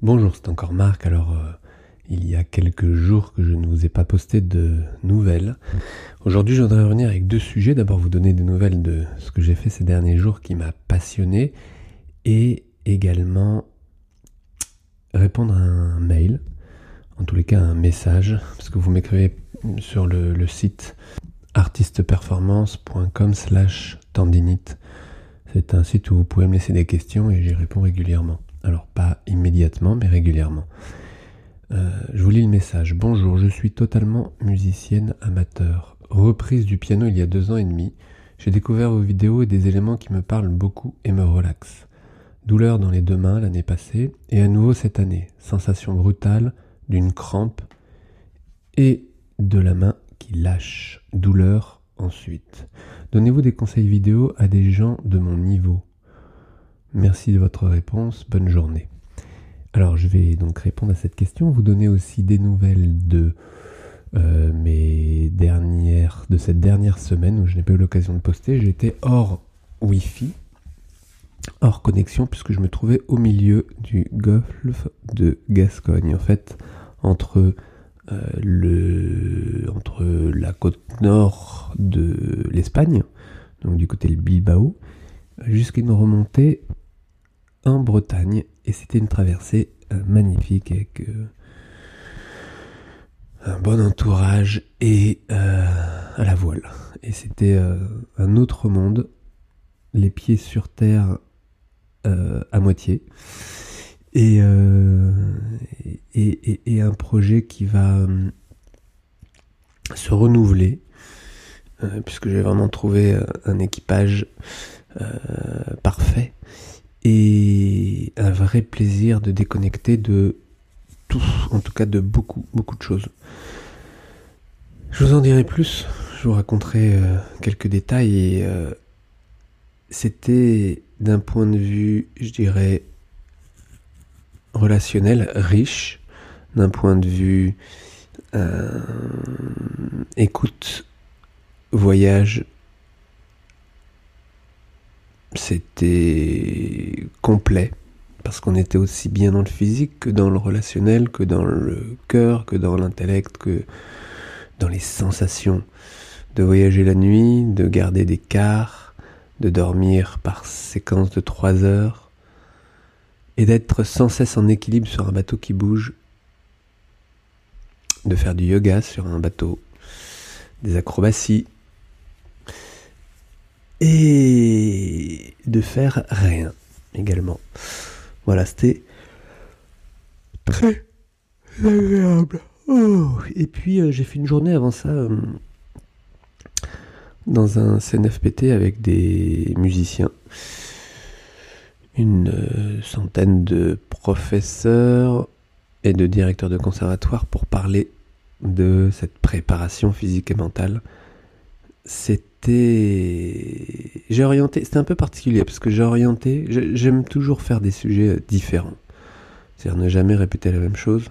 Bonjour, c'est encore Marc. Alors, euh, il y a quelques jours que je ne vous ai pas posté de nouvelles. Aujourd'hui, je voudrais revenir avec deux sujets. D'abord, vous donner des nouvelles de ce que j'ai fait ces derniers jours qui m'a passionné et également répondre à un mail, en tous les cas un message, parce que vous m'écrivez sur le, site artisteperformance.com slash tendinite. C'est un site où vous pouvez me laisser des questions et j'y réponds régulièrement. Alors pas immédiatement, mais régulièrement. Euh, je vous lis le message. Bonjour, je suis totalement musicienne amateur. Reprise du piano il y a deux ans et demi. J'ai découvert vos vidéos et des éléments qui me parlent beaucoup et me relaxent. Douleur dans les deux mains l'année passée et à nouveau cette année. Sensation brutale d'une crampe et de la main qui lâche. Douleur ensuite. Donnez-vous des conseils vidéo à des gens de mon niveau. Merci de votre réponse. Bonne journée. Alors, je vais donc répondre à cette question, vous donner aussi des nouvelles de euh, de cette dernière semaine où je n'ai pas eu l'occasion de poster. J'étais hors Wi-Fi, hors connexion, puisque je me trouvais au milieu du golfe de Gascogne. En fait, entre euh, le, entre la côte nord de l'Espagne, donc du côté de Bilbao, jusqu'à une remontée en Bretagne et c'était une traversée euh, magnifique avec euh, un bon entourage et euh, à la voile. Et c'était un autre monde, les pieds sur terre à moitié. Et, et, et, un projet qui va se renouveler, puisque j'ai vraiment trouvé un équipage parfait et un vrai plaisir de déconnecter de tout, en tout cas de beaucoup, beaucoup de choses. Je vous en dirai plus, je vous raconterai euh, quelques détails et euh, c'était d'un point de vue, je dirais, relationnel, riche, d'un point de vue euh, écoute, voyage, c'était complet parce qu'on était aussi bien dans le physique que dans le relationnel, que dans le cœur, que dans l'intellect, que dans les sensations. De voyager la nuit, de garder des quarts, de dormir par séquence de trois heures, et d'être sans cesse en équilibre sur un bateau qui bouge, de faire du yoga sur un bateau, des acrobaties, et de faire rien également. Voilà, c'était très agréable. Oh. Et puis euh, j'ai fait une journée avant ça euh, dans un CNFPT avec des musiciens, une euh, centaine de professeurs et de directeurs de conservatoire pour parler de cette préparation physique et mentale. C'est j'ai orienté, c'était un peu particulier parce que j'ai orienté, j'aime toujours faire des sujets euh, différents. C'est-à-dire ne jamais répéter la même chose.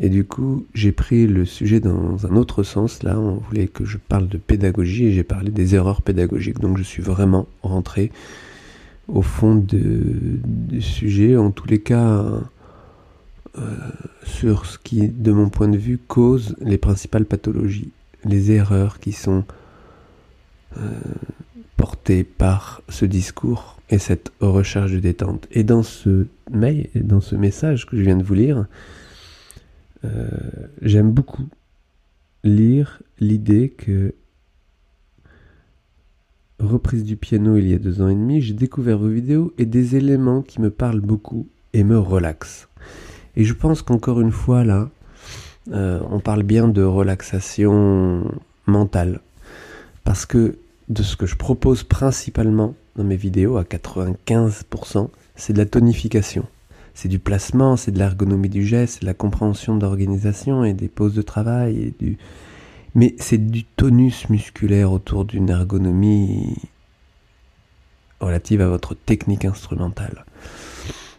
Et du coup, j'ai pris le sujet dans un autre sens. Là, on voulait que je parle de pédagogie et j'ai parlé des erreurs pédagogiques. Donc, je suis vraiment rentré au fond du sujet. En tous les cas, euh, sur ce qui, de mon point de vue, cause les principales pathologies, les erreurs qui sont porté par ce discours et cette recherche de détente. Et dans ce mail, dans ce message que je viens de vous lire, euh, j'aime beaucoup lire l'idée que reprise du piano il y a deux ans et demi, j'ai découvert vos vidéos et des éléments qui me parlent beaucoup et me relaxent. Et je pense qu'encore une fois là, euh, on parle bien de relaxation mentale. Parce que de ce que je propose principalement dans mes vidéos, à 95%, c'est de la tonification. C'est du placement, c'est de l'ergonomie du geste, c'est de la compréhension d'organisation et des poses de travail. Mais c'est du tonus musculaire autour d'une ergonomie relative à votre technique instrumentale.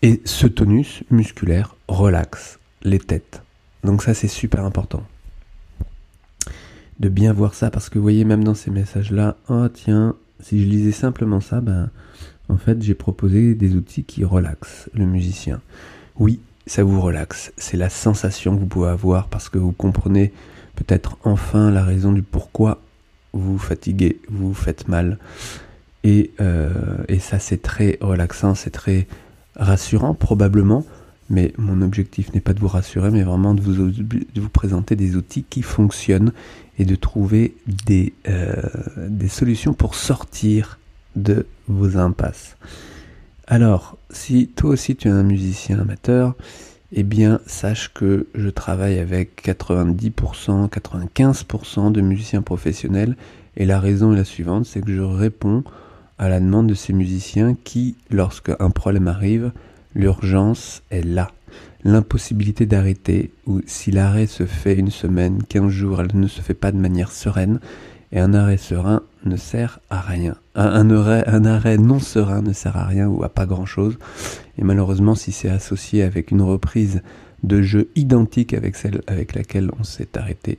Et ce tonus musculaire relaxe les têtes. Donc ça c'est super important de bien voir ça parce que vous voyez même dans ces messages là oh tiens si je lisais simplement ça ben en fait j'ai proposé des outils qui relaxent le musicien oui ça vous relaxe. C'est la sensation que vous pouvez avoir parce que vous comprenez peut-être enfin la raison du pourquoi vous fatiguez, vous faites mal. Et, euh, et ça, c'est très relaxant, c'est très rassurant probablement. Mais mon objectif n'est pas de vous rassurer, mais vraiment de vous présenter des outils qui fonctionnent et de trouver des, euh, des solutions pour sortir de vos impasses. Alors, si toi aussi tu es un musicien amateur, eh bien, sache que je travaille avec 90%, 95% de musiciens professionnels. Et la raison est la suivante, c'est que je réponds à la demande de ces musiciens qui, lorsque un problème arrive, l'urgence est là. L'impossibilité d'arrêter, ou si l'arrêt se fait une semaine, 15 jours, elle ne se fait pas de manière sereine, et un arrêt serein ne sert à rien. Un, arrêt, arrêt non serein ne sert à rien ou à pas grand-chose. Et malheureusement, si c'est associé avec une reprise de jeu identique avec celle avec laquelle on s'est arrêté,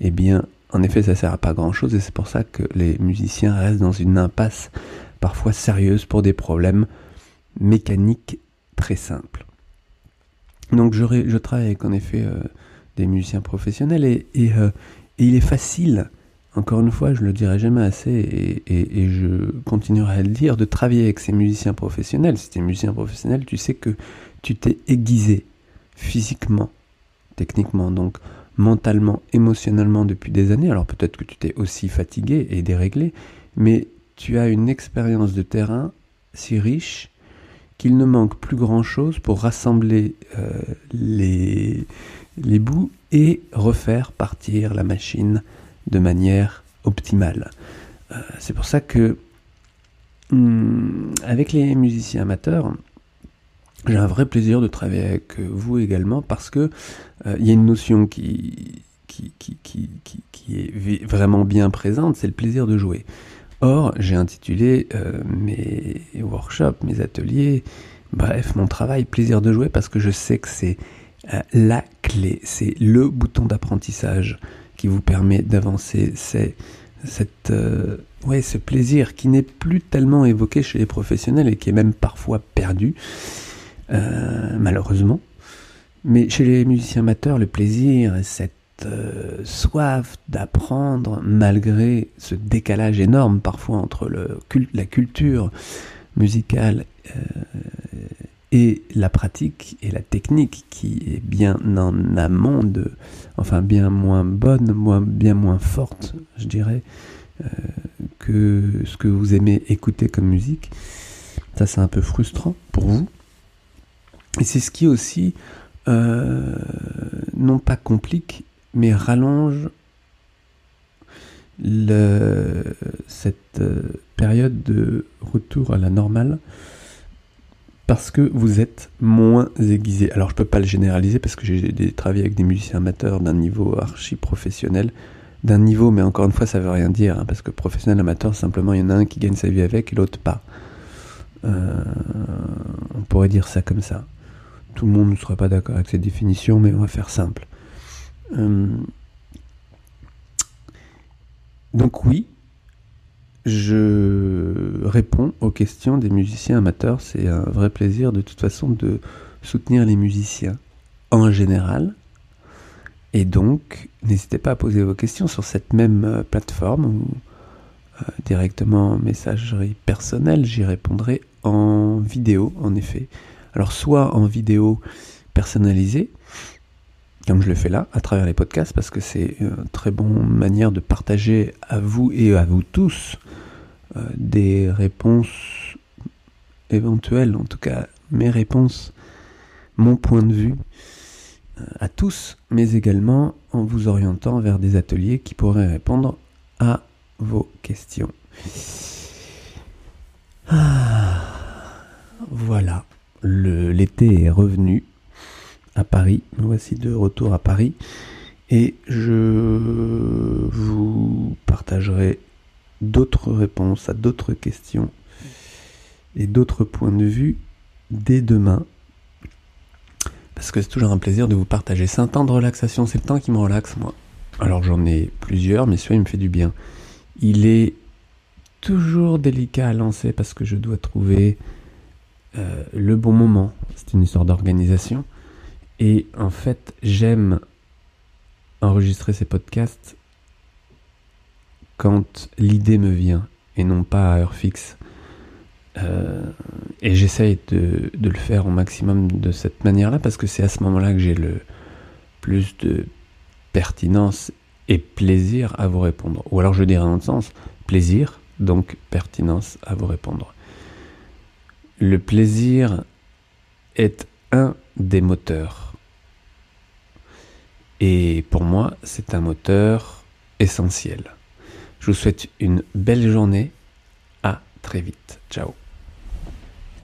eh bien, en effet, ça sert à pas grand-chose. Et c'est pour ça que les musiciens restent dans une impasse parfois sérieuse pour des problèmes mécaniques très simples. Donc, je, je travaille avec en effet euh, des musiciens professionnels et, et, euh, et il est facile encore une fois, je le dirai jamais assez et, je continuerai à le dire, de travailler avec ces musiciens professionnels. Si tu es musicien professionnel, tu sais que tu t'es aiguisé physiquement, techniquement, donc mentalement, émotionnellement depuis des années. Alors peut-être que tu t'es aussi fatigué et déréglé, mais tu as une expérience de terrain si riche qu'il ne manque plus grand-chose pour rassembler euh, les, bouts et refaire partir la machine de manière optimale. Euh, c'est pour ça que hmm, avec les musiciens amateurs, j'ai un vrai plaisir de travailler avec vous également parce que euh, il y a une notion qui, est vraiment bien présente, c'est le plaisir de jouer. Or, j'ai intitulé euh, mes workshops, mes ateliers, bref, mon travail, plaisir de jouer, parce que je sais que c'est la clé, c'est le bouton d'apprentissage qui vous permet d'avancer. C'est euh, ce plaisir qui n'est plus tellement évoqué chez les professionnels et qui est même parfois perdu, euh, malheureusement. Mais chez les musiciens amateurs, le plaisir, cette euh, soif d'apprendre malgré ce décalage énorme parfois entre le, la culture musicale et la pratique et la technique qui est bien en amont de, enfin bien moins bonne, moins, bien moins forte, je dirais, euh, que ce que vous aimez écouter comme musique. Ça c'est un peu frustrant pour vous. Et c'est ce qui aussi, euh, non pas complique, mais rallonge cette euh, période de retour à la normale parce que vous êtes moins aiguisé. Alors je peux pas le généraliser parce que j'ai travaillé avec des musiciens amateurs d'un niveau archi professionnel, d'un niveau, mais encore une fois ça veut rien dire, hein, parce que professionnel amateur simplement il y en a un qui gagne sa vie avec et l'autre pas. Euh, on pourrait dire ça comme ça. Tout le monde ne sera pas d'accord avec cette définition, mais on va faire simple. Euh, donc oui, je réponds aux questions des musiciens amateurs. C'est un vrai plaisir de toute façon de soutenir les musiciens en général. Et donc, n'hésitez pas à poser vos questions sur cette même euh, plateforme ou euh, directement en messagerie personnelle. J'y répondrai en vidéo, en effet. Alors, soit en vidéo personnalisée, comme je le fais là, à travers les podcasts, parce que c'est une très bonne manière de partager à vous et à vous tous euh, des réponses éventuelles, en tout cas mes réponses, mon point de vue euh, à tous, mais également en vous orientant vers des ateliers qui pourraient répondre à vos questions. Ah, voilà, l'été est revenu à Paris. voici de retour à Paris. Et je vous partagerai d'autres réponses à d'autres questions et d'autres points de vue dès demain. Parce que c'est toujours un plaisir de vous partager. C'est un temps de relaxation, c'est le temps qui me relaxe, moi. Alors j'en ai plusieurs, mais celui-là, il me fait du bien. Il est toujours délicat à lancer parce que je dois trouver euh, le bon moment. C'est une histoire d'organisation. Et en fait, j'aime enregistrer ces podcasts quand l'idée me vient et non pas à heure fixe. Euh, et j'essaye de, de, le faire au maximum de cette manière-là parce que c'est à ce moment-là que j'ai le plus de pertinence et plaisir à vous répondre. Ou alors je dirais en sens, plaisir, donc pertinence à vous répondre. Le plaisir est un des moteurs. Et pour moi, c'est un moteur essentiel. Je vous souhaite une belle journée. À très vite. Ciao.